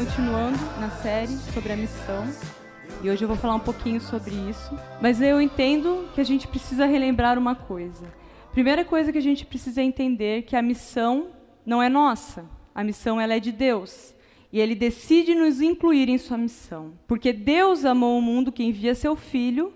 continuando na série sobre a missão. E hoje eu vou falar um pouquinho sobre isso. Mas eu entendo que a gente precisa relembrar uma coisa. Primeira coisa que a gente precisa entender é que a missão não é nossa. A missão ela é de Deus. E ele decide nos incluir em sua missão. Porque Deus amou o mundo que envia seu filho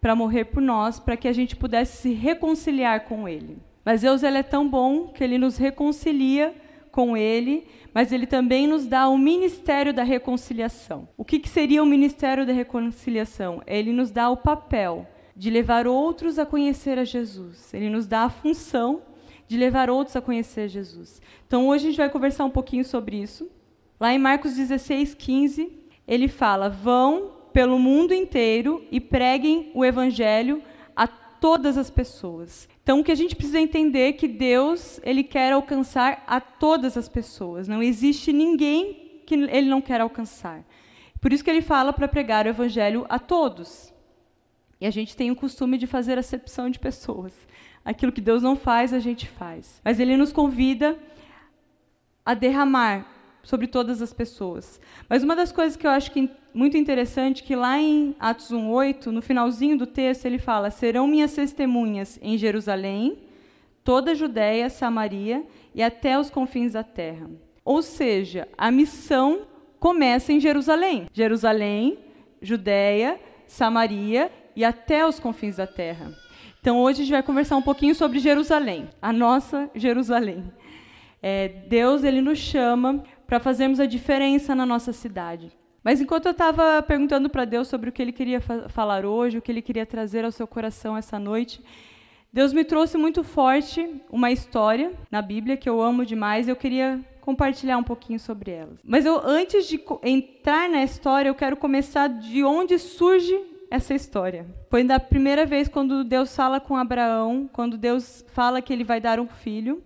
para morrer por nós, para que a gente pudesse se reconciliar com ele. Mas Deus ele é tão bom que ele nos reconcilia com ele, mas ele também nos dá o ministério da reconciliação. O que, que seria o ministério da reconciliação? Ele nos dá o papel de levar outros a conhecer a Jesus. Ele nos dá a função de levar outros a conhecer Jesus. Então hoje a gente vai conversar um pouquinho sobre isso. Lá em Marcos 16, 15, ele fala: Vão pelo mundo inteiro e preguem o evangelho a todas as pessoas. Então, o que a gente precisa entender é que Deus ele quer alcançar a todas as pessoas. Não existe ninguém que ele não quer alcançar. Por isso que ele fala para pregar o evangelho a todos. E a gente tem o costume de fazer acepção de pessoas. Aquilo que Deus não faz, a gente faz. Mas ele nos convida a derramar sobre todas as pessoas. Mas uma das coisas que eu acho que muito interessante que lá em Atos 1:8, no finalzinho do texto, ele fala: "Serão minhas testemunhas em Jerusalém, toda a Judéia, Samaria e até os confins da terra". Ou seja, a missão começa em Jerusalém. Jerusalém, Judéia, Samaria e até os confins da terra. Então hoje a gente vai conversar um pouquinho sobre Jerusalém, a nossa Jerusalém. É, Deus ele nos chama para fazermos a diferença na nossa cidade. Mas enquanto eu estava perguntando para Deus sobre o que Ele queria fa falar hoje, o que Ele queria trazer ao seu coração essa noite, Deus me trouxe muito forte uma história na Bíblia que eu amo demais. Eu queria compartilhar um pouquinho sobre ela. Mas eu, antes de entrar na história, eu quero começar de onde surge essa história. Foi da primeira vez quando Deus fala com Abraão, quando Deus fala que ele vai dar um filho.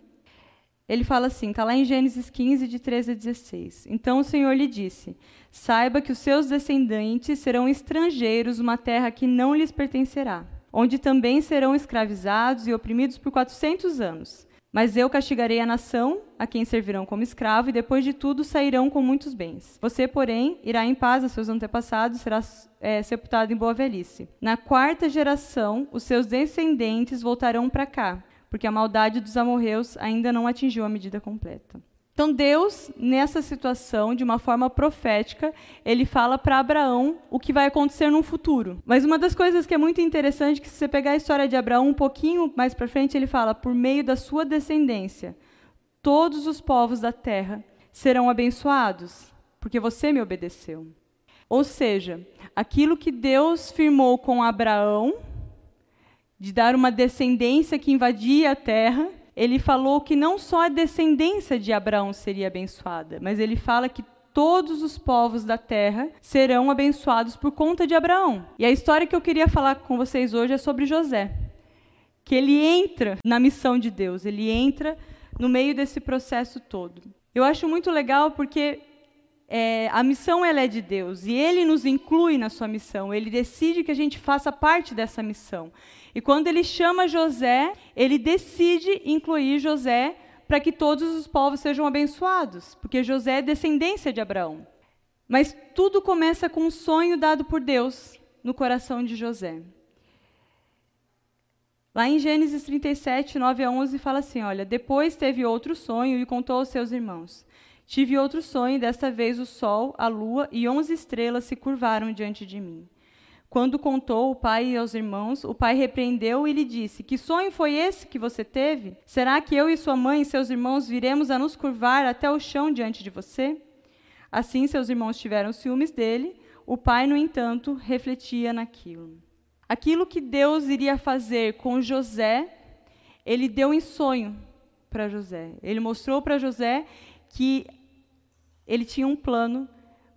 Ele fala assim, está lá em Gênesis 15, de 13 a 16. Então o Senhor lhe disse: Saiba que os seus descendentes serão estrangeiros numa terra que não lhes pertencerá, onde também serão escravizados e oprimidos por quatrocentos anos. Mas eu castigarei a nação, a quem servirão como escravo, e depois de tudo sairão com muitos bens. Você, porém, irá em paz a seus antepassados, será é, sepultado em boa velhice. Na quarta geração, os seus descendentes voltarão para cá, porque a maldade dos amorreus ainda não atingiu a medida completa. Então, Deus, nessa situação, de uma forma profética, ele fala para Abraão o que vai acontecer no futuro. Mas uma das coisas que é muito interessante, que se você pegar a história de Abraão um pouquinho mais para frente, ele fala: por meio da sua descendência, todos os povos da terra serão abençoados, porque você me obedeceu. Ou seja, aquilo que Deus firmou com Abraão, de dar uma descendência que invadia a terra, ele falou que não só a descendência de Abraão seria abençoada, mas ele fala que todos os povos da terra serão abençoados por conta de Abraão. E a história que eu queria falar com vocês hoje é sobre José, que ele entra na missão de Deus, ele entra no meio desse processo todo. Eu acho muito legal porque é, a missão ela é de Deus e Ele nos inclui na sua missão. Ele decide que a gente faça parte dessa missão. E quando ele chama José, ele decide incluir José para que todos os povos sejam abençoados, porque José é descendência de Abraão. Mas tudo começa com um sonho dado por Deus no coração de José. Lá em Gênesis 37, 9 a 11, fala assim: Olha, depois teve outro sonho e contou aos seus irmãos. Tive outro sonho, e desta vez o sol, a lua e onze estrelas se curvaram diante de mim. Quando contou o pai aos irmãos, o pai repreendeu e lhe disse: Que sonho foi esse que você teve? Será que eu e sua mãe e seus irmãos viremos a nos curvar até o chão diante de você? Assim seus irmãos tiveram ciúmes dele. O pai, no entanto, refletia naquilo. Aquilo que Deus iria fazer com José, ele deu em sonho para José. Ele mostrou para José que ele tinha um plano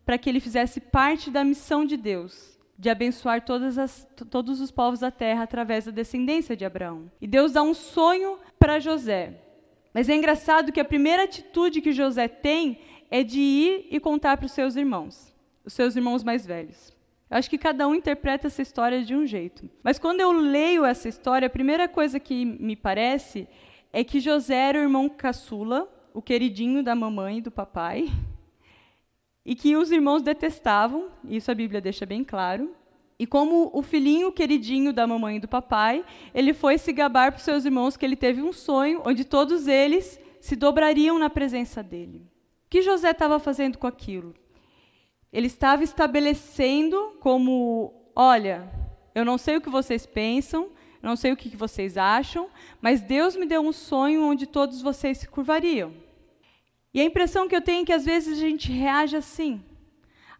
para que ele fizesse parte da missão de Deus de abençoar as, todos os povos da terra através da descendência de Abraão. E Deus dá um sonho para José. Mas é engraçado que a primeira atitude que José tem é de ir e contar para os seus irmãos, os seus irmãos mais velhos. Eu acho que cada um interpreta essa história de um jeito. Mas quando eu leio essa história, a primeira coisa que me parece é que José era o irmão caçula, o queridinho da mamãe e do papai, e que os irmãos detestavam, isso a Bíblia deixa bem claro. E como o filhinho queridinho da mamãe e do papai, ele foi se gabar para os seus irmãos que ele teve um sonho onde todos eles se dobrariam na presença dele. O que José estava fazendo com aquilo? Ele estava estabelecendo como: olha, eu não sei o que vocês pensam, não sei o que vocês acham, mas Deus me deu um sonho onde todos vocês se curvariam. E a impressão que eu tenho é que às vezes a gente reage assim.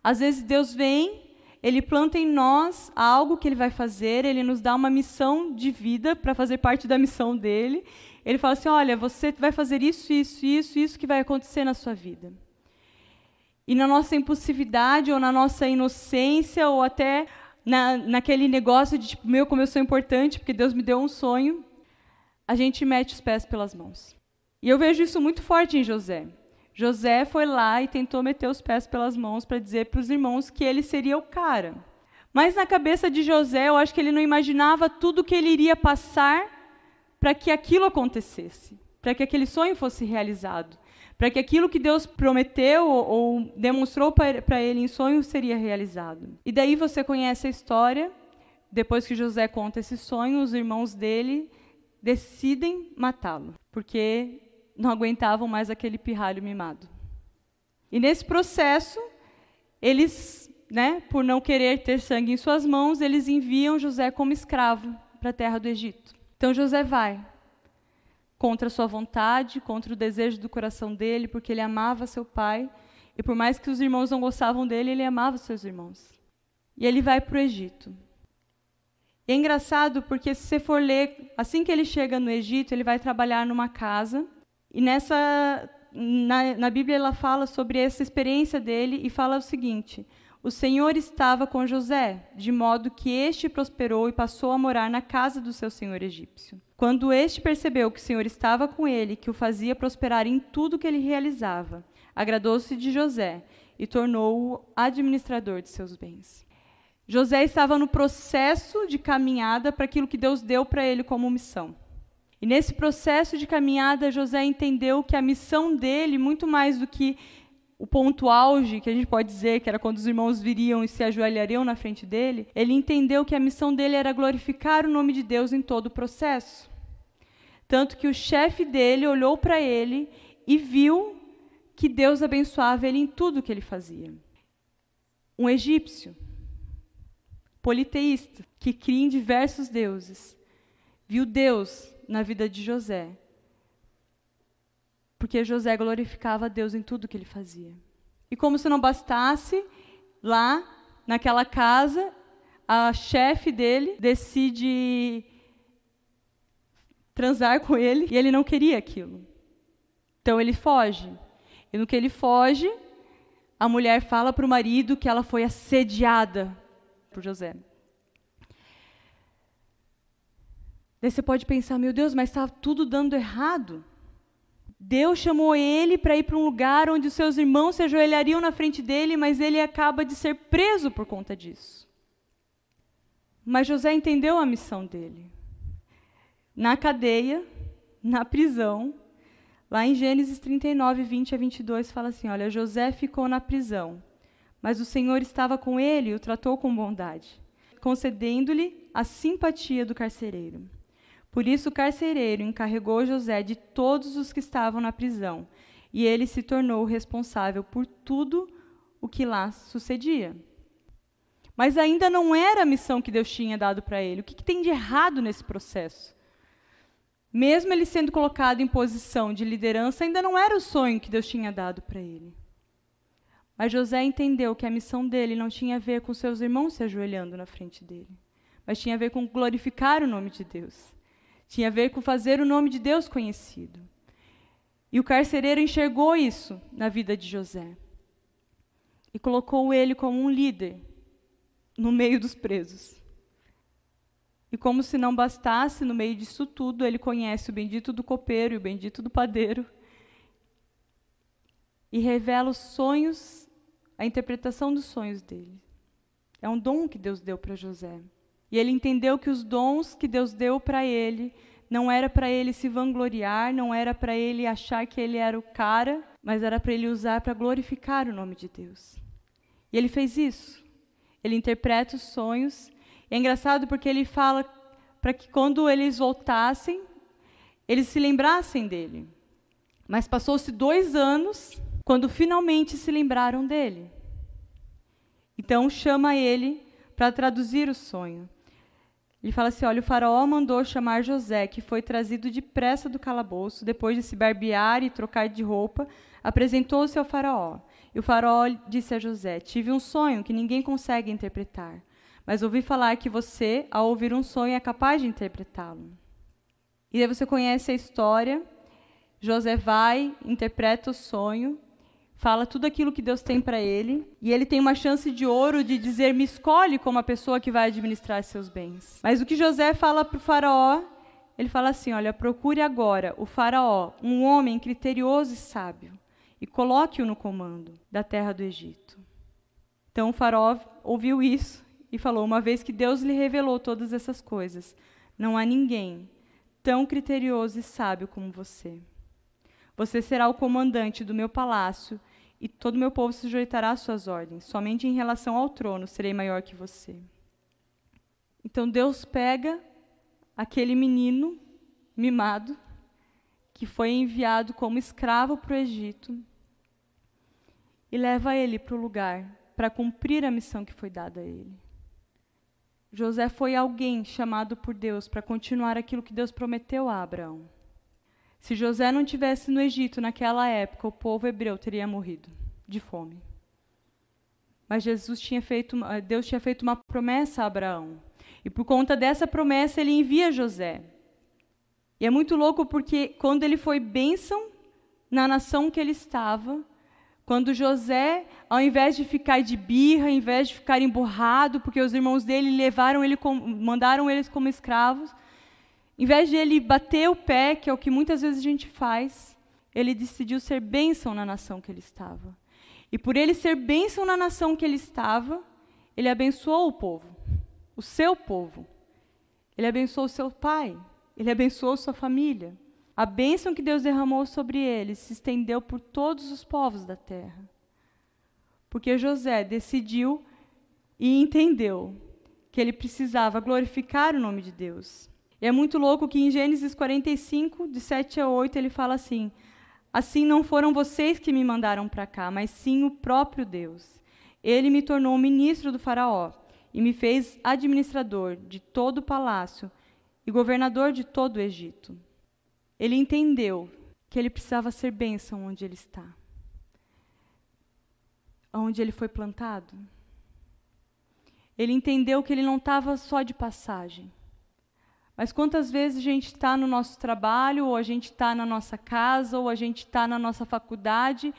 Às vezes Deus vem, ele planta em nós algo que ele vai fazer, ele nos dá uma missão de vida para fazer parte da missão dele. Ele fala assim: olha, você vai fazer isso, isso, isso, isso que vai acontecer na sua vida. E na nossa impulsividade, ou na nossa inocência, ou até na, naquele negócio de tipo, meu, como eu sou importante, porque Deus me deu um sonho, a gente mete os pés pelas mãos. E eu vejo isso muito forte em José. José foi lá e tentou meter os pés pelas mãos para dizer para os irmãos que ele seria o cara. Mas na cabeça de José, eu acho que ele não imaginava tudo que ele iria passar para que aquilo acontecesse, para que aquele sonho fosse realizado para que aquilo que Deus prometeu ou demonstrou para ele em sonho seria realizado. E daí você conhece a história. Depois que José conta esse sonho, os irmãos dele decidem matá-lo, porque não aguentavam mais aquele pirralho mimado. E nesse processo, eles, né, por não querer ter sangue em suas mãos, eles enviam José como escravo para a terra do Egito. Então José vai, contra a sua vontade, contra o desejo do coração dele, porque ele amava seu pai, e por mais que os irmãos não gostavam dele, ele amava seus irmãos. E ele vai para o Egito. E é engraçado porque se você for ler, assim que ele chega no Egito, ele vai trabalhar numa casa, e nessa na, na Bíblia ela fala sobre essa experiência dele e fala o seguinte: o Senhor estava com José, de modo que este prosperou e passou a morar na casa do seu senhor egípcio. Quando este percebeu que o Senhor estava com ele, que o fazia prosperar em tudo que ele realizava, agradou-se de José e tornou-o administrador de seus bens. José estava no processo de caminhada para aquilo que Deus deu para ele como missão. E nesse processo de caminhada, José entendeu que a missão dele, muito mais do que o ponto auge, que a gente pode dizer que era quando os irmãos viriam e se ajoelhariam na frente dele, ele entendeu que a missão dele era glorificar o nome de Deus em todo o processo. Tanto que o chefe dele olhou para ele e viu que Deus abençoava ele em tudo que ele fazia. Um egípcio, politeísta, que cria em diversos deuses, viu Deus na vida de José porque José glorificava a Deus em tudo que ele fazia. E como se não bastasse, lá naquela casa, a chefe dele decide transar com ele e ele não queria aquilo. Então ele foge. E no que ele foge, a mulher fala para o marido que ela foi assediada por José. Daí você pode pensar, meu Deus, mas está tudo dando errado. Deus chamou ele para ir para um lugar onde os seus irmãos se ajoelhariam na frente dele, mas ele acaba de ser preso por conta disso. Mas José entendeu a missão dele. Na cadeia, na prisão, lá em Gênesis 39, 20 a 22, fala assim: Olha, José ficou na prisão, mas o Senhor estava com ele e o tratou com bondade, concedendo-lhe a simpatia do carcereiro. Por isso o carcereiro encarregou José de todos os que estavam na prisão, e ele se tornou responsável por tudo o que lá sucedia. Mas ainda não era a missão que Deus tinha dado para ele. O que, que tem de errado nesse processo? Mesmo ele sendo colocado em posição de liderança, ainda não era o sonho que Deus tinha dado para ele. Mas José entendeu que a missão dele não tinha a ver com seus irmãos se ajoelhando na frente dele, mas tinha a ver com glorificar o nome de Deus. Tinha a ver com fazer o nome de Deus conhecido. E o carcereiro enxergou isso na vida de José. E colocou ele como um líder no meio dos presos. E como se não bastasse, no meio disso tudo, ele conhece o bendito do copeiro e o bendito do padeiro. E revela os sonhos, a interpretação dos sonhos dele. É um dom que Deus deu para José. E ele entendeu que os dons que Deus deu para ele não era para ele se vangloriar, não era para ele achar que ele era o cara, mas era para ele usar para glorificar o nome de Deus. E ele fez isso. Ele interpreta os sonhos. E é engraçado porque ele fala para que quando eles voltassem, eles se lembrassem dele. Mas passou-se dois anos quando finalmente se lembraram dele. Então chama ele para traduzir o sonho. Ele fala assim: olha, o faraó mandou chamar José, que foi trazido depressa do calabouço, depois de se barbear e trocar de roupa, apresentou-se ao faraó. E o faraó disse a José: Tive um sonho que ninguém consegue interpretar, mas ouvi falar que você, ao ouvir um sonho, é capaz de interpretá-lo. E aí você conhece a história. José vai, interpreta o sonho, fala tudo aquilo que Deus tem para ele, e ele tem uma chance de ouro de dizer: Me escolhe como a pessoa que vai administrar seus bens. Mas o que José fala para o Faraó, ele fala assim: Olha, procure agora o Faraó, um homem criterioso e sábio, e coloque-o no comando da terra do Egito. Então o Faraó ouviu isso e falou: Uma vez que Deus lhe revelou todas essas coisas, não há ninguém tão criterioso e sábio como você. Você será o comandante do meu palácio e todo o meu povo se sujeitará às suas ordens. Somente em relação ao trono serei maior que você. Então Deus pega aquele menino mimado que foi enviado como escravo para o Egito e leva ele para o lugar para cumprir a missão que foi dada a ele. José foi alguém chamado por Deus para continuar aquilo que Deus prometeu a Abraão. Se José não tivesse no Egito naquela época, o povo hebreu teria morrido de fome. Mas Jesus tinha feito, Deus tinha feito uma promessa a Abraão. E por conta dessa promessa, ele envia José. E é muito louco porque quando ele foi bênção na nação que ele estava, quando José, ao invés de ficar de birra, ao invés de ficar emburrado, porque os irmãos dele levaram ele, mandaram eles como escravos, em vez de ele bater o pé, que é o que muitas vezes a gente faz, ele decidiu ser bênção na nação que ele estava. E por ele ser bênção na nação que ele estava, ele abençoou o povo, o seu povo. Ele abençoou seu pai, ele abençoou sua família. A bênção que Deus derramou sobre ele se estendeu por todos os povos da terra. Porque José decidiu e entendeu que ele precisava glorificar o nome de Deus. E é muito louco que em Gênesis 45, de 7 a 8, ele fala assim: Assim não foram vocês que me mandaram para cá, mas sim o próprio Deus. Ele me tornou ministro do Faraó e me fez administrador de todo o palácio e governador de todo o Egito. Ele entendeu que ele precisava ser bênção onde ele está. Onde ele foi plantado. Ele entendeu que ele não estava só de passagem. Mas quantas vezes a gente está no nosso trabalho, ou a gente está na nossa casa, ou a gente está na nossa faculdade,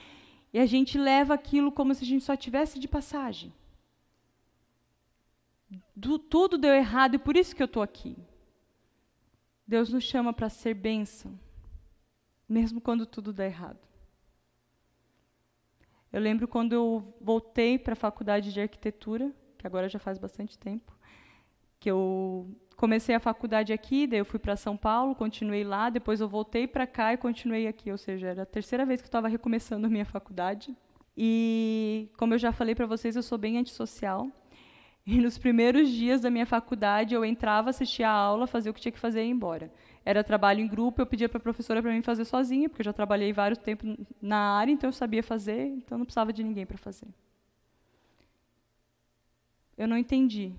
e a gente leva aquilo como se a gente só tivesse de passagem. Du tudo deu errado e por isso que eu estou aqui. Deus nos chama para ser bênção, mesmo quando tudo dá errado. Eu lembro quando eu voltei para a faculdade de arquitetura, que agora já faz bastante tempo, que eu comecei a faculdade aqui, daí eu fui para São Paulo, continuei lá, depois eu voltei para cá e continuei aqui, ou seja, era a terceira vez que eu estava recomeçando a minha faculdade. E como eu já falei para vocês, eu sou bem antissocial. E nos primeiros dias da minha faculdade, eu entrava, assistia a aula, fazia o que tinha que fazer e ia embora. Era trabalho em grupo, eu pedia para a professora para mim fazer sozinha, porque eu já trabalhei vários tempos na área, então eu sabia fazer, então não precisava de ninguém para fazer. Eu não entendi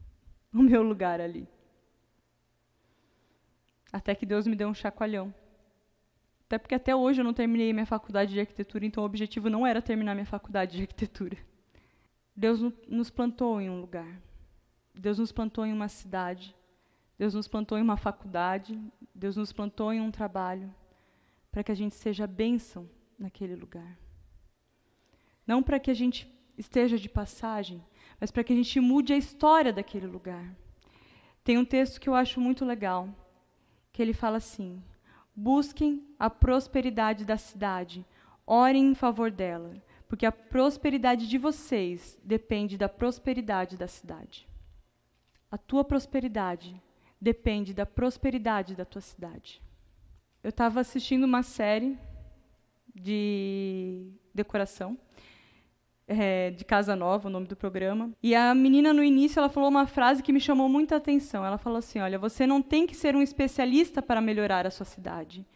o meu lugar ali. Até que Deus me deu um chacoalhão. Até porque até hoje eu não terminei minha faculdade de arquitetura, então o objetivo não era terminar minha faculdade de arquitetura. Deus nos plantou em um lugar. Deus nos plantou em uma cidade. Deus nos plantou em uma faculdade. Deus nos plantou em um trabalho para que a gente seja bênção naquele lugar. Não para que a gente esteja de passagem, mas para que a gente mude a história daquele lugar. Tem um texto que eu acho muito legal, que ele fala assim: busquem a prosperidade da cidade, orem em favor dela, porque a prosperidade de vocês depende da prosperidade da cidade. A tua prosperidade depende da prosperidade da tua cidade. Eu estava assistindo uma série de decoração. É, de Casa Nova, o nome do programa. E a menina, no início, ela falou uma frase que me chamou muita atenção. Ela falou assim: Olha, você não tem que ser um especialista para melhorar a sua cidade.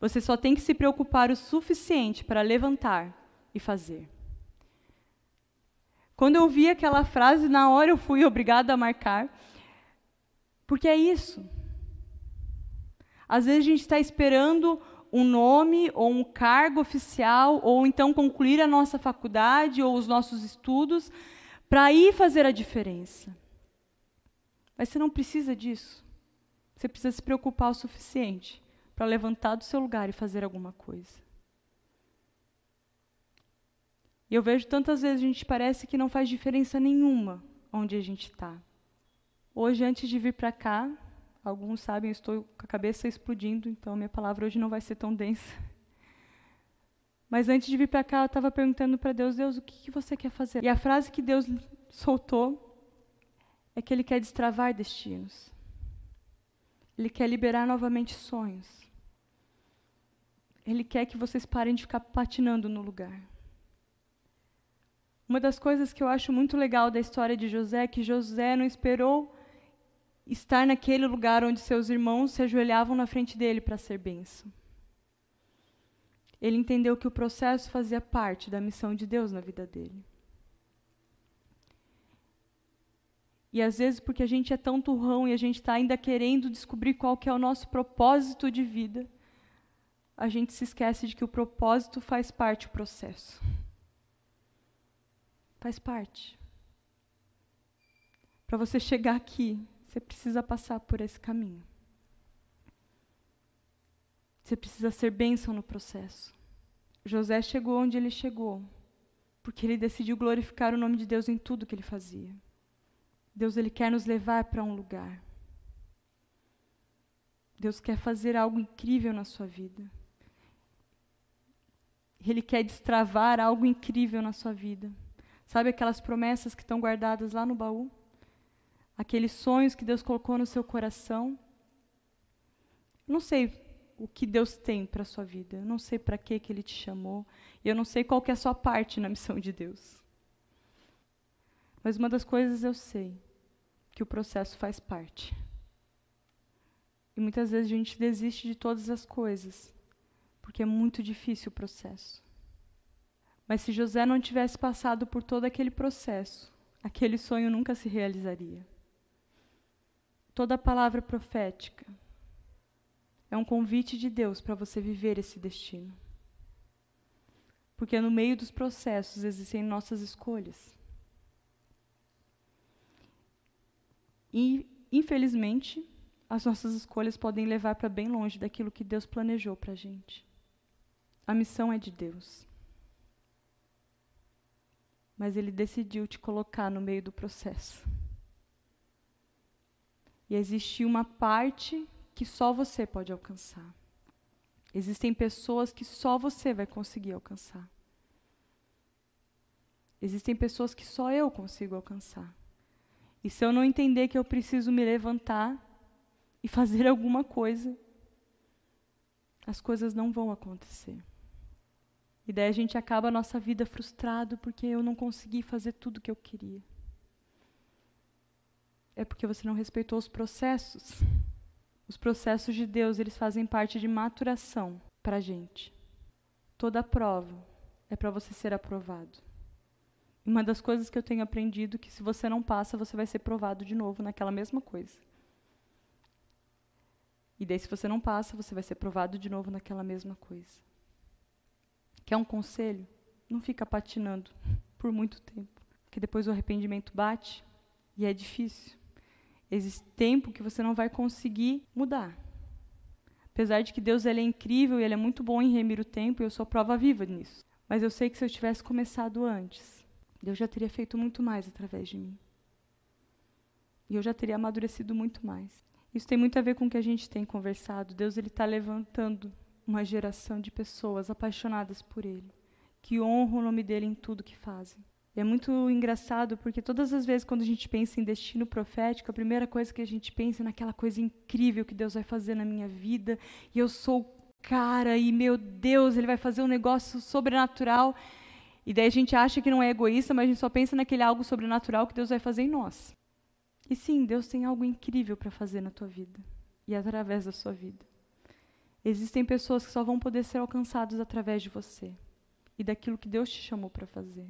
Você só tem que se preocupar o suficiente para levantar e fazer. Quando eu vi aquela frase, na hora eu fui obrigada a marcar, porque é isso. Às vezes a gente está esperando um nome ou um cargo oficial, ou então concluir a nossa faculdade ou os nossos estudos, para ir fazer a diferença. Mas você não precisa disso. Você precisa se preocupar o suficiente para levantar do seu lugar e fazer alguma coisa. E eu vejo tantas vezes a gente parece que não faz diferença nenhuma onde a gente está. Hoje, antes de vir para cá, alguns sabem, eu estou com a cabeça explodindo, então minha palavra hoje não vai ser tão densa. Mas antes de vir para cá, eu estava perguntando para Deus, Deus, o que, que você quer fazer? E a frase que Deus soltou é que Ele quer destravar destinos. Ele quer liberar novamente sonhos. Ele quer que vocês parem de ficar patinando no lugar. Uma das coisas que eu acho muito legal da história de José é que José não esperou estar naquele lugar onde seus irmãos se ajoelhavam na frente dele para ser benção. Ele entendeu que o processo fazia parte da missão de Deus na vida dele. E às vezes, porque a gente é tão turrão e a gente está ainda querendo descobrir qual que é o nosso propósito de vida, a gente se esquece de que o propósito faz parte do processo. Faz parte. Para você chegar aqui, você precisa passar por esse caminho. Você precisa ser bênção no processo. José chegou onde ele chegou, porque ele decidiu glorificar o nome de Deus em tudo que ele fazia. Deus ele quer nos levar para um lugar. Deus quer fazer algo incrível na sua vida. Ele quer destravar algo incrível na sua vida. Sabe aquelas promessas que estão guardadas lá no baú? Aqueles sonhos que Deus colocou no seu coração? Não sei o que Deus tem para a sua vida. Eu não sei para que ele te chamou. E eu não sei qual é a sua parte na missão de Deus. Mas uma das coisas eu sei, que o processo faz parte. E muitas vezes a gente desiste de todas as coisas, porque é muito difícil o processo. Mas se José não tivesse passado por todo aquele processo, aquele sonho nunca se realizaria. Toda palavra profética é um convite de Deus para você viver esse destino. Porque no meio dos processos existem nossas escolhas. E, infelizmente, as nossas escolhas podem levar para bem longe daquilo que Deus planejou para a gente. A missão é de Deus mas ele decidiu te colocar no meio do processo. E existe uma parte que só você pode alcançar. Existem pessoas que só você vai conseguir alcançar. Existem pessoas que só eu consigo alcançar. E se eu não entender que eu preciso me levantar e fazer alguma coisa, as coisas não vão acontecer. E daí a gente acaba a nossa vida frustrado porque eu não consegui fazer tudo o que eu queria. É porque você não respeitou os processos. Os processos de Deus, eles fazem parte de maturação para a gente. Toda prova é para você ser aprovado. Uma das coisas que eu tenho aprendido é que se você não passa, você vai ser provado de novo naquela mesma coisa. E daí, se você não passa, você vai ser provado de novo naquela mesma coisa. Quer um conselho? Não fica patinando por muito tempo, porque depois o arrependimento bate e é difícil. Existe tempo que você não vai conseguir mudar. Apesar de que Deus ele é incrível e ele é muito bom em remir o tempo, eu sou prova viva nisso. Mas eu sei que se eu tivesse começado antes, Deus já teria feito muito mais através de mim. E eu já teria amadurecido muito mais. Isso tem muito a ver com o que a gente tem conversado. Deus ele está levantando uma geração de pessoas apaixonadas por Ele, que honram o nome dele em tudo que fazem. É muito engraçado porque todas as vezes quando a gente pensa em destino profético, a primeira coisa que a gente pensa é naquela coisa incrível que Deus vai fazer na minha vida, e eu sou cara e, meu Deus, ele vai fazer um negócio sobrenatural. E daí a gente acha que não é egoísta, mas a gente só pensa naquele algo sobrenatural que Deus vai fazer em nós. E sim, Deus tem algo incrível para fazer na tua vida e através da sua vida. Existem pessoas que só vão poder ser alcançadas através de você e daquilo que Deus te chamou para fazer.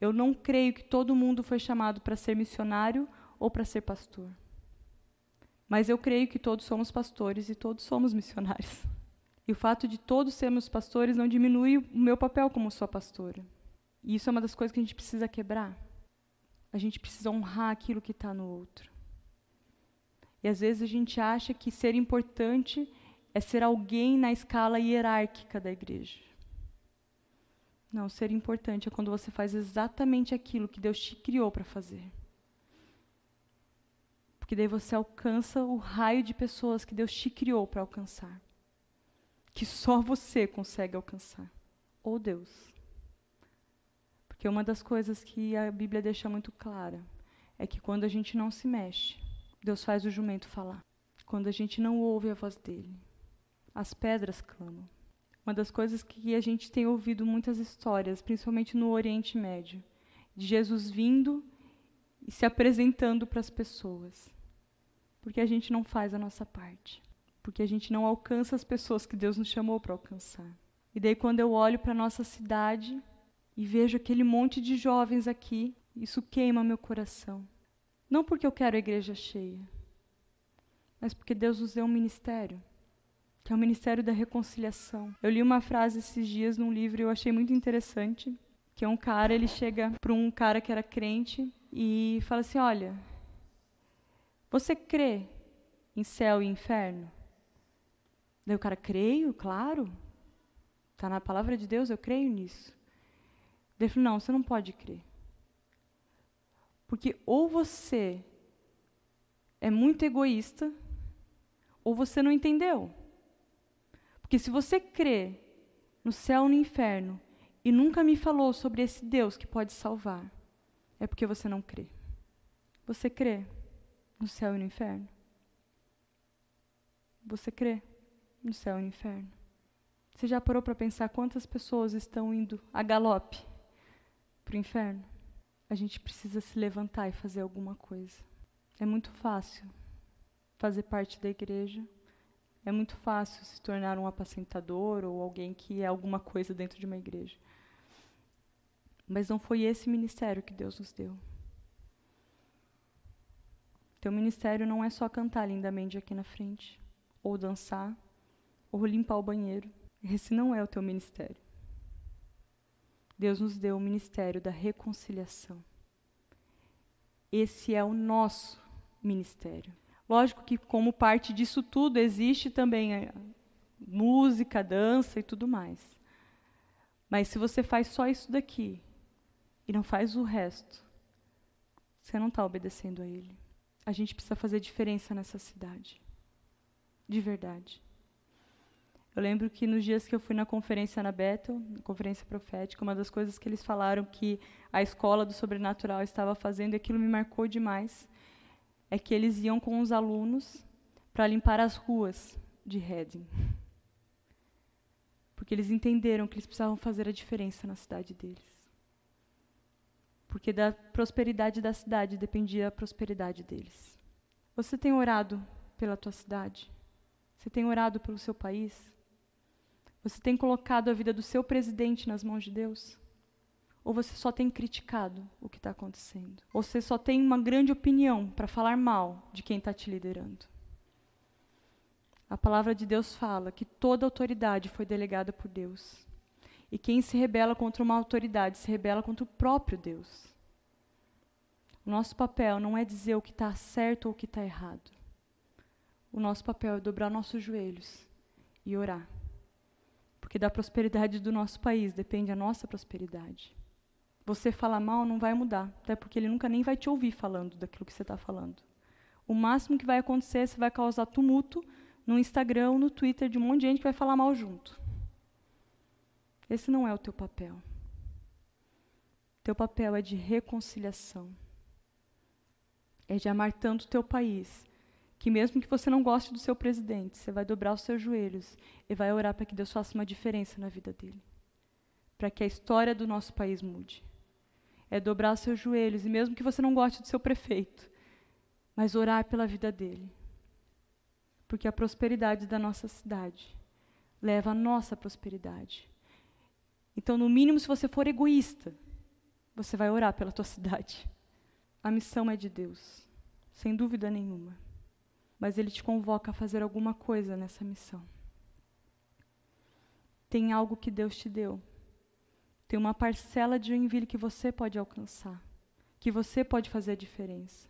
Eu não creio que todo mundo foi chamado para ser missionário ou para ser pastor. Mas eu creio que todos somos pastores e todos somos missionários. E o fato de todos sermos pastores não diminui o meu papel como sua pastora. E isso é uma das coisas que a gente precisa quebrar. A gente precisa honrar aquilo que está no outro. E às vezes a gente acha que ser importante é ser alguém na escala hierárquica da igreja. Não, ser importante é quando você faz exatamente aquilo que Deus te criou para fazer. Porque daí você alcança o raio de pessoas que Deus te criou para alcançar. Que só você consegue alcançar. Ou Deus. Porque uma das coisas que a Bíblia deixa muito clara é que quando a gente não se mexe, Deus faz o jumento falar. Quando a gente não ouve a voz dele, as pedras clamam. Uma das coisas que a gente tem ouvido muitas histórias, principalmente no Oriente Médio, de Jesus vindo e se apresentando para as pessoas. Porque a gente não faz a nossa parte. Porque a gente não alcança as pessoas que Deus nos chamou para alcançar. E daí, quando eu olho para a nossa cidade e vejo aquele monte de jovens aqui, isso queima meu coração. Não porque eu quero a igreja cheia, mas porque Deus nos deu um ministério que é o Ministério da Reconciliação. Eu li uma frase esses dias num livro e eu achei muito interessante, que é um cara, ele chega para um cara que era crente e fala assim: "Olha, você crê em céu e inferno?" Daí o cara: "Creio, claro. Está na palavra de Deus, eu creio nisso." Ele falou: "Não, você não pode crer. Porque ou você é muito egoísta, ou você não entendeu. Porque se você crê no céu e no inferno e nunca me falou sobre esse Deus que pode salvar, é porque você não crê. Você crê no céu e no inferno? Você crê no céu e no inferno? Você já parou para pensar quantas pessoas estão indo a galope para o inferno? A gente precisa se levantar e fazer alguma coisa. É muito fácil fazer parte da igreja, é muito fácil se tornar um apacentador ou alguém que é alguma coisa dentro de uma igreja. Mas não foi esse ministério que Deus nos deu. Teu ministério não é só cantar lindamente aqui na frente, ou dançar, ou limpar o banheiro. Esse não é o teu ministério. Deus nos deu o ministério da reconciliação. Esse é o nosso ministério. Lógico que, como parte disso tudo, existe também a música, dança e tudo mais. Mas se você faz só isso daqui e não faz o resto, você não está obedecendo a Ele. A gente precisa fazer diferença nessa cidade. De verdade. Eu lembro que nos dias que eu fui na conferência na Bethel, na conferência profética, uma das coisas que eles falaram que a escola do sobrenatural estava fazendo, e aquilo me marcou demais, é que eles iam com os alunos para limpar as ruas de Reading. Porque eles entenderam que eles precisavam fazer a diferença na cidade deles. Porque da prosperidade da cidade dependia a prosperidade deles. Você tem orado pela tua cidade? Você tem orado pelo seu país? Você tem colocado a vida do seu presidente nas mãos de Deus? Ou você só tem criticado o que está acontecendo? Ou você só tem uma grande opinião para falar mal de quem está te liderando? A palavra de Deus fala que toda autoridade foi delegada por Deus. E quem se rebela contra uma autoridade se rebela contra o próprio Deus. O nosso papel não é dizer o que está certo ou o que está errado. O nosso papel é dobrar nossos joelhos e orar. Porque da prosperidade do nosso país depende a nossa prosperidade. Você falar mal não vai mudar, até porque ele nunca nem vai te ouvir falando daquilo que você está falando. O máximo que vai acontecer é você vai causar tumulto no Instagram no Twitter de um monte de gente que vai falar mal junto. Esse não é o teu papel. Teu papel é de reconciliação. É de amar tanto o teu país que mesmo que você não goste do seu presidente, você vai dobrar os seus joelhos e vai orar para que Deus faça uma diferença na vida dele. Para que a história do nosso país mude. É dobrar seus joelhos, e mesmo que você não goste do seu prefeito, mas orar pela vida dele. Porque a prosperidade da nossa cidade leva à nossa prosperidade. Então, no mínimo, se você for egoísta, você vai orar pela tua cidade. A missão é de Deus, sem dúvida nenhuma. Mas Ele te convoca a fazer alguma coisa nessa missão. Tem algo que Deus te deu. Tem uma parcela de Joinville que você pode alcançar, que você pode fazer a diferença.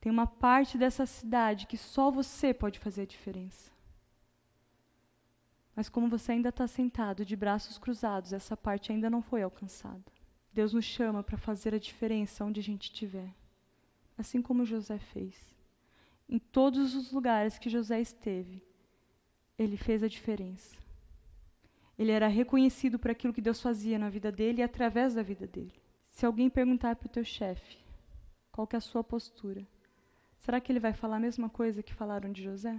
Tem uma parte dessa cidade que só você pode fazer a diferença. Mas como você ainda está sentado de braços cruzados, essa parte ainda não foi alcançada. Deus nos chama para fazer a diferença onde a gente estiver. Assim como José fez. Em todos os lugares que José esteve, ele fez a diferença. Ele era reconhecido por aquilo que Deus fazia na vida dele e através da vida dele. Se alguém perguntar para o teu chefe qual é a sua postura, será que ele vai falar a mesma coisa que falaram de José?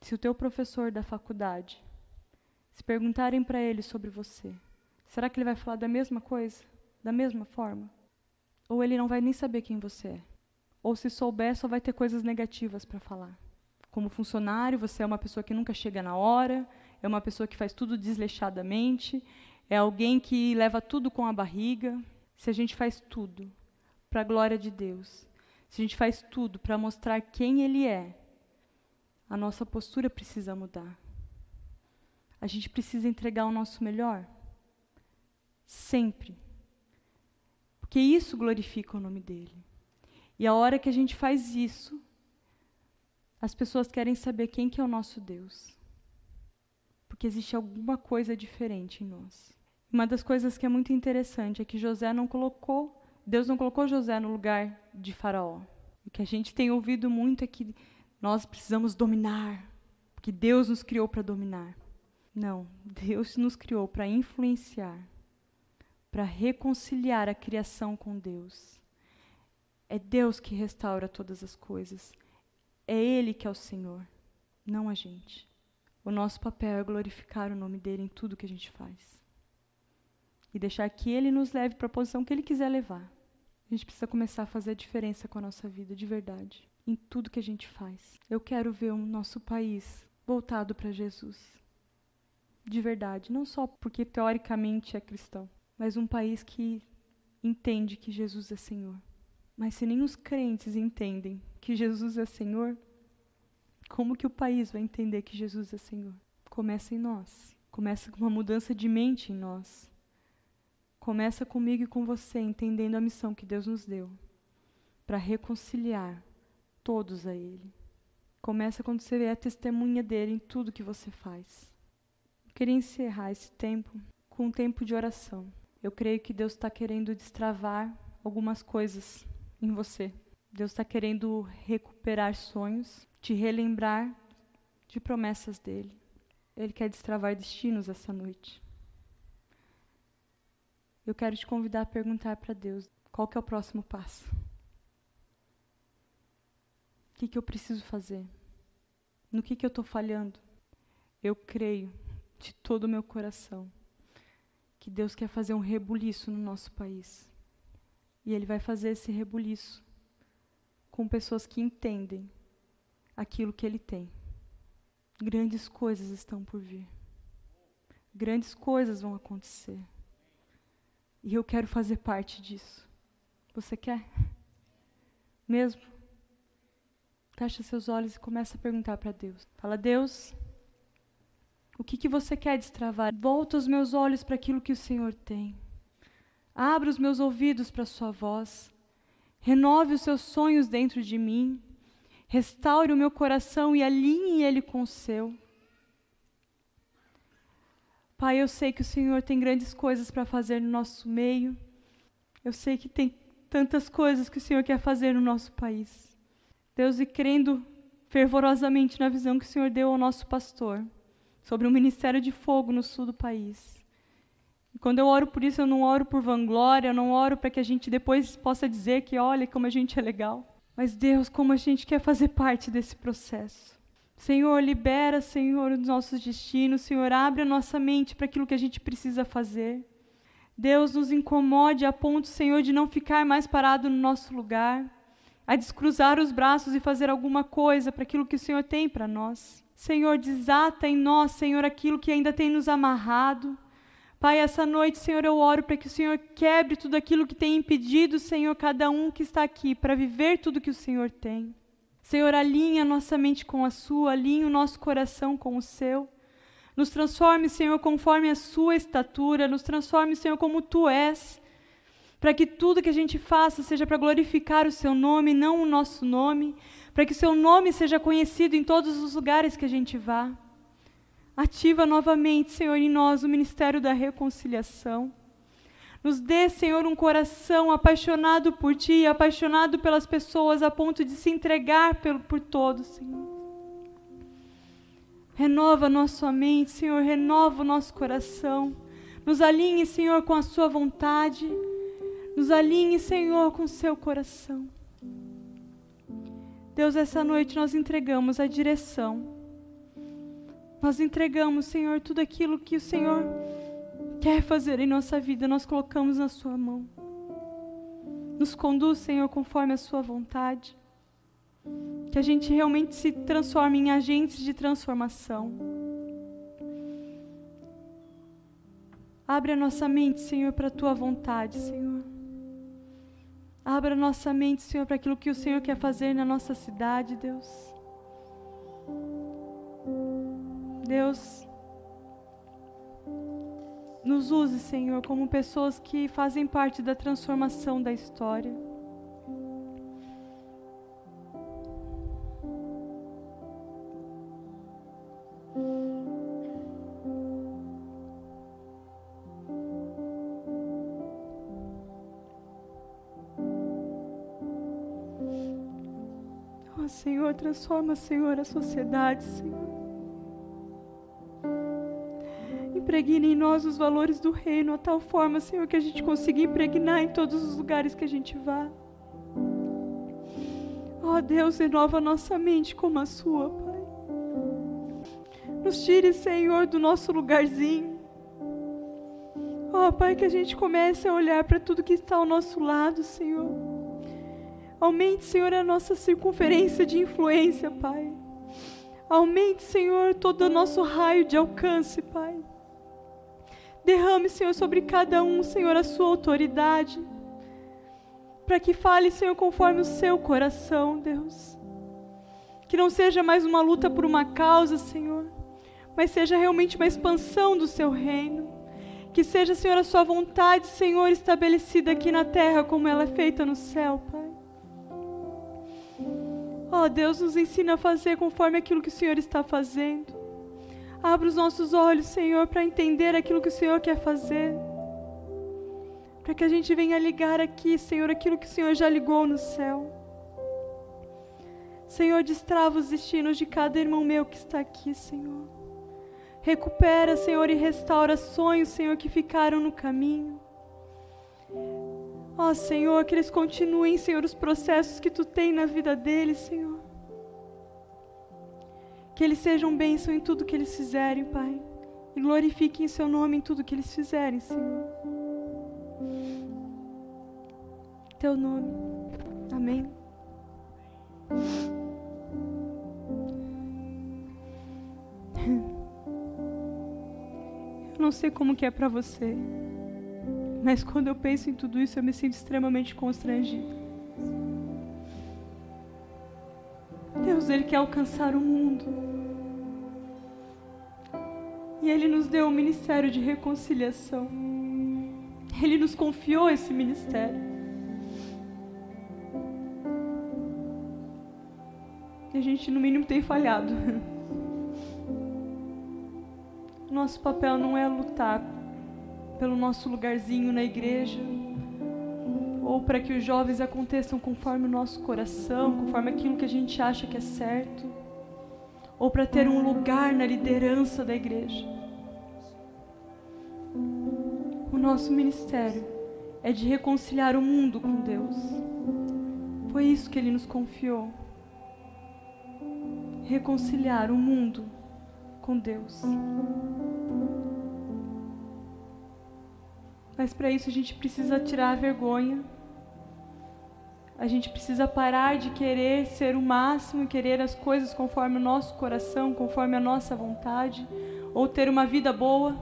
Se o teu professor da faculdade, se perguntarem para ele sobre você, será que ele vai falar da mesma coisa, da mesma forma? Ou ele não vai nem saber quem você é? Ou se souber, só vai ter coisas negativas para falar. Como funcionário, você é uma pessoa que nunca chega na hora, é uma pessoa que faz tudo desleixadamente, é alguém que leva tudo com a barriga. Se a gente faz tudo para a glória de Deus, se a gente faz tudo para mostrar quem Ele é, a nossa postura precisa mudar. A gente precisa entregar o nosso melhor. Sempre. Porque isso glorifica o nome dele. E a hora que a gente faz isso, as pessoas querem saber quem que é o nosso Deus. Porque existe alguma coisa diferente em nós. Uma das coisas que é muito interessante é que José não colocou, Deus não colocou José no lugar de Faraó. O que a gente tem ouvido muito é que nós precisamos dominar, porque Deus nos criou para dominar. Não, Deus nos criou para influenciar, para reconciliar a criação com Deus. É Deus que restaura todas as coisas. É Ele que é o Senhor, não a gente. O nosso papel é glorificar o nome dele em tudo que a gente faz. E deixar que ele nos leve para a posição que ele quiser levar. A gente precisa começar a fazer a diferença com a nossa vida, de verdade, em tudo que a gente faz. Eu quero ver o nosso país voltado para Jesus. De verdade, não só porque teoricamente é cristão, mas um país que entende que Jesus é Senhor. Mas se nem os crentes entendem que Jesus é Senhor, como que o país vai entender que Jesus é Senhor? Começa em nós. Começa com uma mudança de mente em nós. Começa comigo e com você, entendendo a missão que Deus nos deu para reconciliar todos a Ele. Começa quando você a testemunha dele em tudo que você faz. Eu queria encerrar esse tempo com um tempo de oração. Eu creio que Deus está querendo destravar algumas coisas em você. Deus está querendo recuperar sonhos, te relembrar de promessas dele. Ele quer destravar destinos essa noite. Eu quero te convidar a perguntar para Deus qual que é o próximo passo. O que, que eu preciso fazer? No que, que eu estou falhando? Eu creio de todo o meu coração que Deus quer fazer um rebuliço no nosso país. E Ele vai fazer esse rebuliço com pessoas que entendem aquilo que Ele tem. Grandes coisas estão por vir. Grandes coisas vão acontecer. E eu quero fazer parte disso. Você quer? Mesmo? Fecha seus olhos e começa a perguntar para Deus. Fala, Deus, o que, que você quer destravar? Volta os meus olhos para aquilo que o Senhor tem. Abra os meus ouvidos para a sua voz. Renove os seus sonhos dentro de mim. Restaure o meu coração e alinhe ele com o seu. Pai, eu sei que o Senhor tem grandes coisas para fazer no nosso meio. Eu sei que tem tantas coisas que o Senhor quer fazer no nosso país. Deus, e crendo fervorosamente na visão que o Senhor deu ao nosso pastor sobre um ministério de fogo no sul do país. E quando eu oro por isso, eu não oro por vanglória, eu não oro para que a gente depois possa dizer que olha como a gente é legal. Mas Deus, como a gente quer fazer parte desse processo. Senhor, libera, Senhor, os nossos destinos. Senhor, abre a nossa mente para aquilo que a gente precisa fazer. Deus nos incomode a ponto, Senhor, de não ficar mais parado no nosso lugar, a descruzar os braços e fazer alguma coisa para aquilo que o Senhor tem para nós. Senhor, desata em nós, Senhor, aquilo que ainda tem nos amarrado. Pai, essa noite, Senhor, eu oro para que o Senhor quebre tudo aquilo que tem impedido, Senhor, cada um que está aqui para viver tudo que o Senhor tem. Senhor, alinha nossa mente com a sua, alinha o nosso coração com o seu. Nos transforme, Senhor, conforme a sua estatura, nos transforme, Senhor, como tu és, para que tudo que a gente faça seja para glorificar o seu nome, não o nosso nome, para que o seu nome seja conhecido em todos os lugares que a gente vá. Ativa novamente, Senhor, em nós o ministério da reconciliação. Nos dê, Senhor, um coração apaixonado por Ti, apaixonado pelas pessoas, a ponto de se entregar por, por todos, Senhor. Renova nossa mente, Senhor, renova o nosso coração. Nos alinhe, Senhor, com a Sua vontade. Nos alinhe, Senhor, com o seu coração. Deus, essa noite nós entregamos a direção nós entregamos, Senhor, tudo aquilo que o Senhor quer fazer em nossa vida, nós colocamos na Sua mão. Nos conduz, Senhor, conforme a Sua vontade. Que a gente realmente se transforme em agentes de transformação. Abre a nossa mente, Senhor, para a Tua vontade, Senhor. Abra nossa mente, Senhor, para aquilo que o Senhor quer fazer na nossa cidade, Deus. Deus, nos use, Senhor, como pessoas que fazem parte da transformação da história. Senhor, transforma, Senhor, a sociedade, Senhor. Impregna em nós os valores do reino, a tal forma, Senhor, que a gente consiga impregnar em todos os lugares que a gente vá. Ó oh, Deus, renova nossa mente como a sua, Pai. Nos tire, Senhor, do nosso lugarzinho. Ó oh, Pai, que a gente comece a olhar para tudo que está ao nosso lado, Senhor. Aumente, Senhor, a nossa circunferência de influência, Pai. Aumente, Senhor, todo o nosso raio de alcance, Pai. Derrame, Senhor, sobre cada um, Senhor, a sua autoridade. Para que fale, Senhor, conforme o seu coração, Deus. Que não seja mais uma luta por uma causa, Senhor, mas seja realmente uma expansão do seu reino. Que seja, Senhor, a sua vontade, Senhor, estabelecida aqui na terra como ela é feita no céu, Pai. Ó oh, Deus, nos ensina a fazer conforme aquilo que o Senhor está fazendo. Abra os nossos olhos, Senhor, para entender aquilo que o Senhor quer fazer. Para que a gente venha ligar aqui, Senhor, aquilo que o Senhor já ligou no céu. Senhor, destrava os destinos de cada irmão meu que está aqui, Senhor. Recupera, Senhor, e restaura sonhos, Senhor, que ficaram no caminho. Ó, Senhor, que eles continuem, Senhor, os processos que tu tem na vida deles, Senhor. Que eles sejam bênção em tudo que eles fizerem, Pai. E glorifiquem seu nome em tudo que eles fizerem, Senhor. Teu nome. Amém. Eu não sei como que é para você, mas quando eu penso em tudo isso, eu me sinto extremamente constrangido. Deus, Ele quer alcançar o mundo. E Ele nos deu um ministério de reconciliação. Ele nos confiou esse ministério. E a gente, no mínimo, tem falhado. Nosso papel não é lutar pelo nosso lugarzinho na igreja, ou para que os jovens aconteçam conforme o nosso coração, conforme aquilo que a gente acha que é certo, ou para ter um lugar na liderança da igreja. O nosso ministério é de reconciliar o mundo com Deus. Foi isso que Ele nos confiou. Reconciliar o mundo com Deus. Mas para isso a gente precisa tirar a vergonha. A gente precisa parar de querer ser o máximo e querer as coisas conforme o nosso coração, conforme a nossa vontade, ou ter uma vida boa.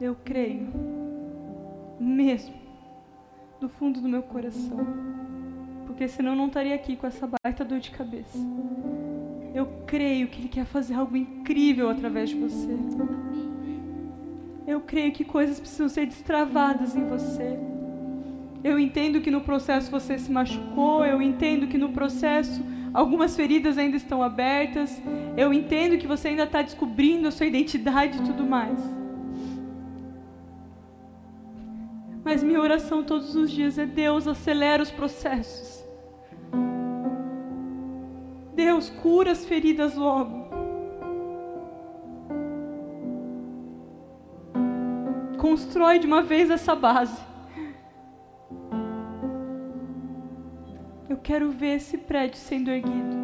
Eu creio, mesmo, do fundo do meu coração, porque senão eu não estaria aqui com essa baita dor de cabeça. Eu creio que Ele quer fazer algo incrível através de você. Eu creio que coisas precisam ser destravadas em você. Eu entendo que no processo você se machucou, eu entendo que no processo algumas feridas ainda estão abertas, eu entendo que você ainda está descobrindo a sua identidade e tudo mais. Mas minha oração todos os dias é: Deus, acelera os processos. Deus, cura as feridas logo. Constrói de uma vez essa base. Eu quero ver esse prédio sendo erguido.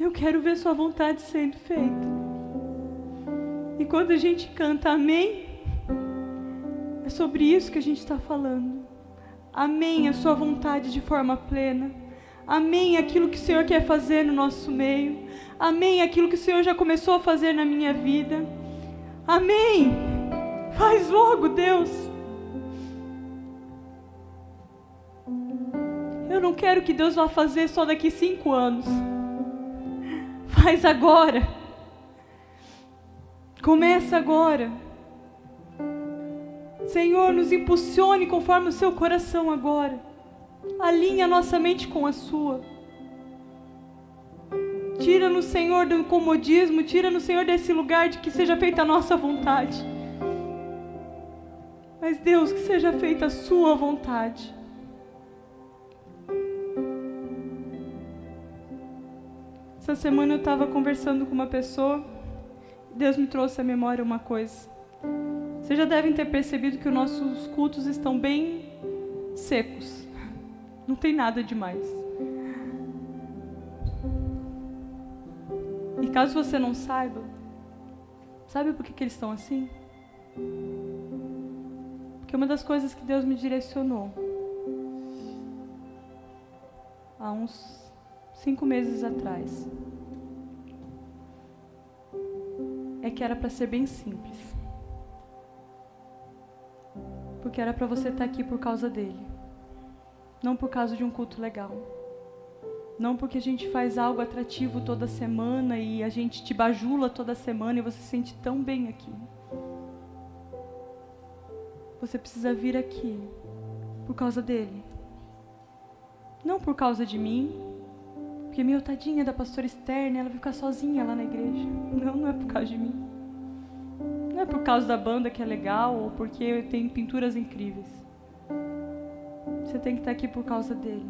Eu quero ver Sua vontade sendo feita. E quando a gente canta Amém, é sobre isso que a gente está falando. Amém a Sua vontade de forma plena. Amém aquilo que o Senhor quer fazer no nosso meio. Amém aquilo que o Senhor já começou a fazer na minha vida. Amém. Faz logo, Deus. Eu não quero que Deus vá fazer só daqui cinco anos. Faz agora. Começa agora. Senhor, nos impulsione conforme o seu coração agora. Alinha a nossa mente com a sua. Tira-nos, Senhor, do comodismo, tira-nos, Senhor, desse lugar de que seja feita a nossa vontade. Mas, Deus, que seja feita a sua vontade. Essa semana eu estava conversando com uma pessoa, Deus me trouxe à memória uma coisa. Vocês já devem ter percebido que os nossos cultos estão bem secos. Não tem nada demais. E caso você não saiba, sabe por que, que eles estão assim? Porque uma das coisas que Deus me direcionou há uns cinco meses atrás é que era para ser bem simples porque era para você estar aqui por causa dele, não por causa de um culto legal. Não porque a gente faz algo atrativo toda semana e a gente te bajula toda semana e você se sente tão bem aqui. Você precisa vir aqui por causa dele. Não por causa de mim, porque meu tadinha da pastora externa, ela vai ficar sozinha lá na igreja. Não, não é por causa de mim. Não é por causa da banda que é legal ou porque tem pinturas incríveis. Você tem que estar aqui por causa dele.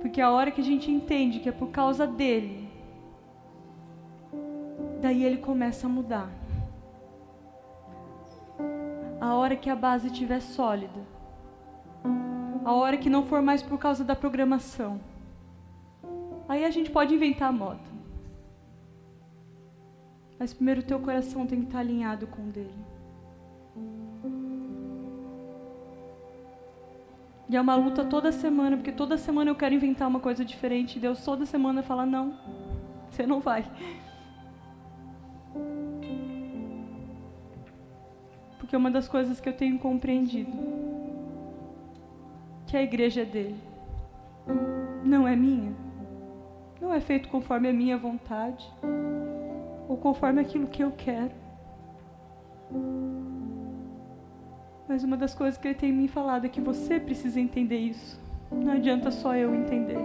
Porque a hora que a gente entende que é por causa dele, daí ele começa a mudar. A hora que a base estiver sólida. A hora que não for mais por causa da programação. Aí a gente pode inventar a moda. Mas primeiro o teu coração tem que estar alinhado com o dele. E é uma luta toda semana, porque toda semana eu quero inventar uma coisa diferente. E Deus toda semana fala: não, você não vai. Porque uma das coisas que eu tenho compreendido que a igreja é dele, não é minha, não é feito conforme a minha vontade ou conforme aquilo que eu quero. Mas uma das coisas que ele tem me falado é que você precisa entender isso. Não adianta só eu entender.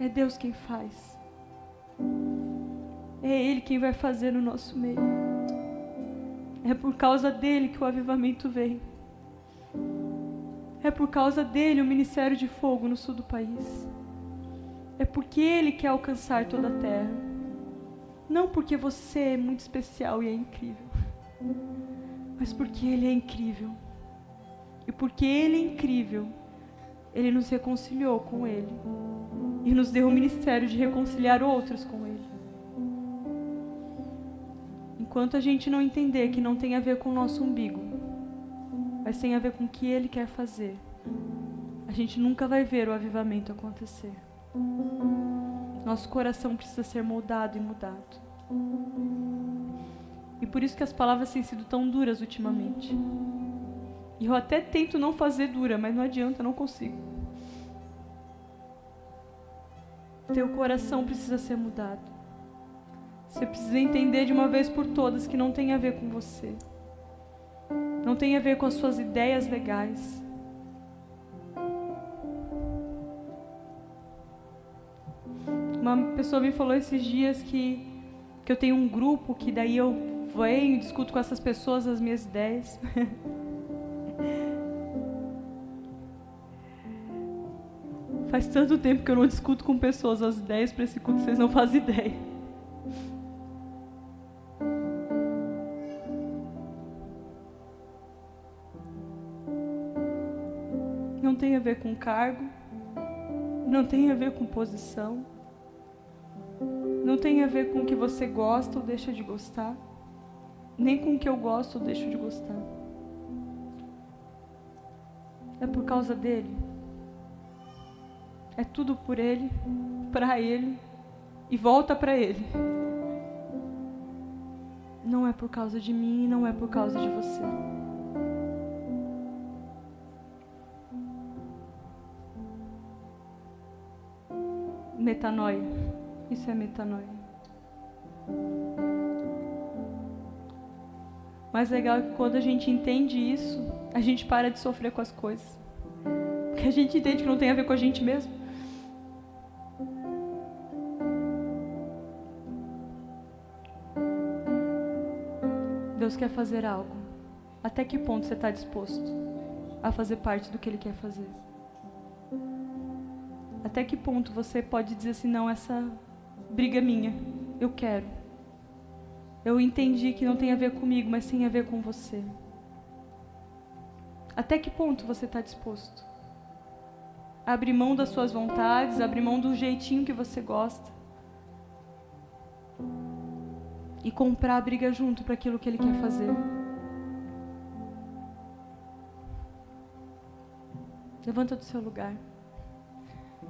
É Deus quem faz. É Ele quem vai fazer no nosso meio. É por causa dele que o avivamento veio. É por causa dele o Ministério de Fogo no sul do país. É porque ele quer alcançar toda a terra. Não porque você é muito especial e é incrível, mas porque ele é incrível. E porque ele é incrível, ele nos reconciliou com ele e nos deu o ministério de reconciliar outros com ele. Enquanto a gente não entender que não tem a ver com o nosso umbigo, mas tem a ver com o que ele quer fazer, a gente nunca vai ver o avivamento acontecer. Nosso coração precisa ser moldado e mudado. E por isso que as palavras têm sido tão duras ultimamente. E eu até tento não fazer dura, mas não adianta, não consigo. Teu coração precisa ser mudado. Você precisa entender de uma vez por todas que não tem a ver com você. Não tem a ver com as suas ideias legais. Uma pessoa me falou esses dias que, que eu tenho um grupo que daí eu venho discuto com essas pessoas as minhas ideias. Faz tanto tempo que eu não discuto com pessoas as ideias para esse culto, vocês não fazem ideia. Não tem a ver com cargo, não tem a ver com posição, não tem a ver com o que você gosta ou deixa de gostar, nem com o que eu gosto ou deixo de gostar. É por causa dele. É tudo por Ele, para Ele e volta para Ele. Não é por causa de mim não é por causa de você. Metanoia. Isso é metanoia. Mais legal é que quando a gente entende isso, a gente para de sofrer com as coisas. Porque a gente entende que não tem a ver com a gente mesmo. Deus quer fazer algo, até que ponto você está disposto a fazer parte do que Ele quer fazer? Até que ponto você pode dizer assim: não, essa briga é minha, eu quero. Eu entendi que não tem a ver comigo, mas tem a ver com você. Até que ponto você está disposto? A abrir mão das suas vontades, abrir mão do jeitinho que você gosta e comprar a briga junto para aquilo que ele quer fazer. Levanta do seu lugar.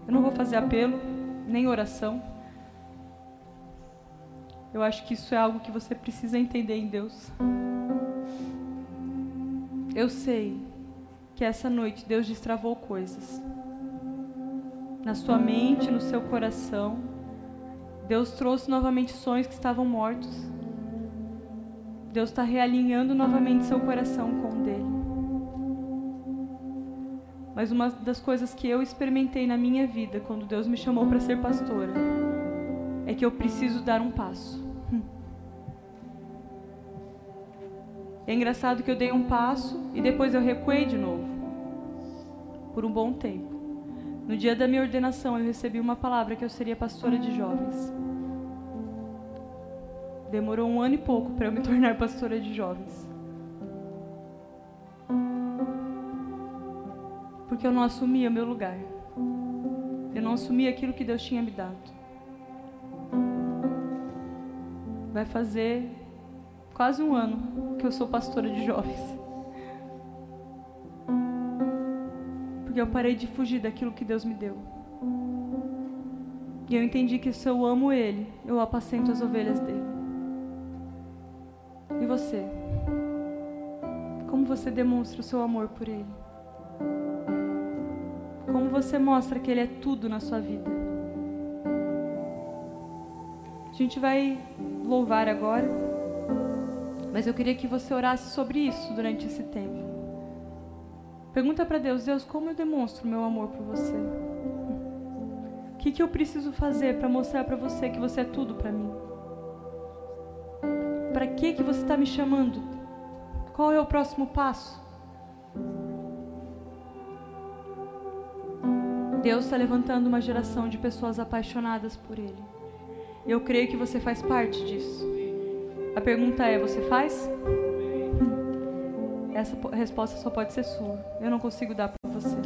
Eu não vou fazer apelo, nem oração. Eu acho que isso é algo que você precisa entender em Deus. Eu sei que essa noite Deus destravou coisas na sua mente, no seu coração Deus trouxe novamente sonhos que estavam mortos. Deus está realinhando novamente seu coração com o dele. Mas uma das coisas que eu experimentei na minha vida, quando Deus me chamou para ser pastora, é que eu preciso dar um passo. É engraçado que eu dei um passo e depois eu recuei de novo. Por um bom tempo. No dia da minha ordenação, eu recebi uma palavra que eu seria pastora de jovens. Demorou um ano e pouco para eu me tornar pastora de jovens. Porque eu não assumia meu lugar. Eu não assumia aquilo que Deus tinha me dado. Vai fazer quase um ano que eu sou pastora de jovens. E eu parei de fugir daquilo que Deus me deu. E eu entendi que se eu amo Ele, eu apacento as ovelhas dele. E você? Como você demonstra o seu amor por Ele? Como você mostra que Ele é tudo na sua vida? A gente vai louvar agora, mas eu queria que você orasse sobre isso durante esse tempo. Pergunta para Deus, Deus, como eu demonstro meu amor por você? O que, que eu preciso fazer para mostrar para você que você é tudo para mim? Para que que você está me chamando? Qual é o próximo passo? Deus está levantando uma geração de pessoas apaixonadas por Ele. Eu creio que você faz parte disso. A pergunta é: você faz? Essa resposta só pode ser sua. Eu não consigo dar para você.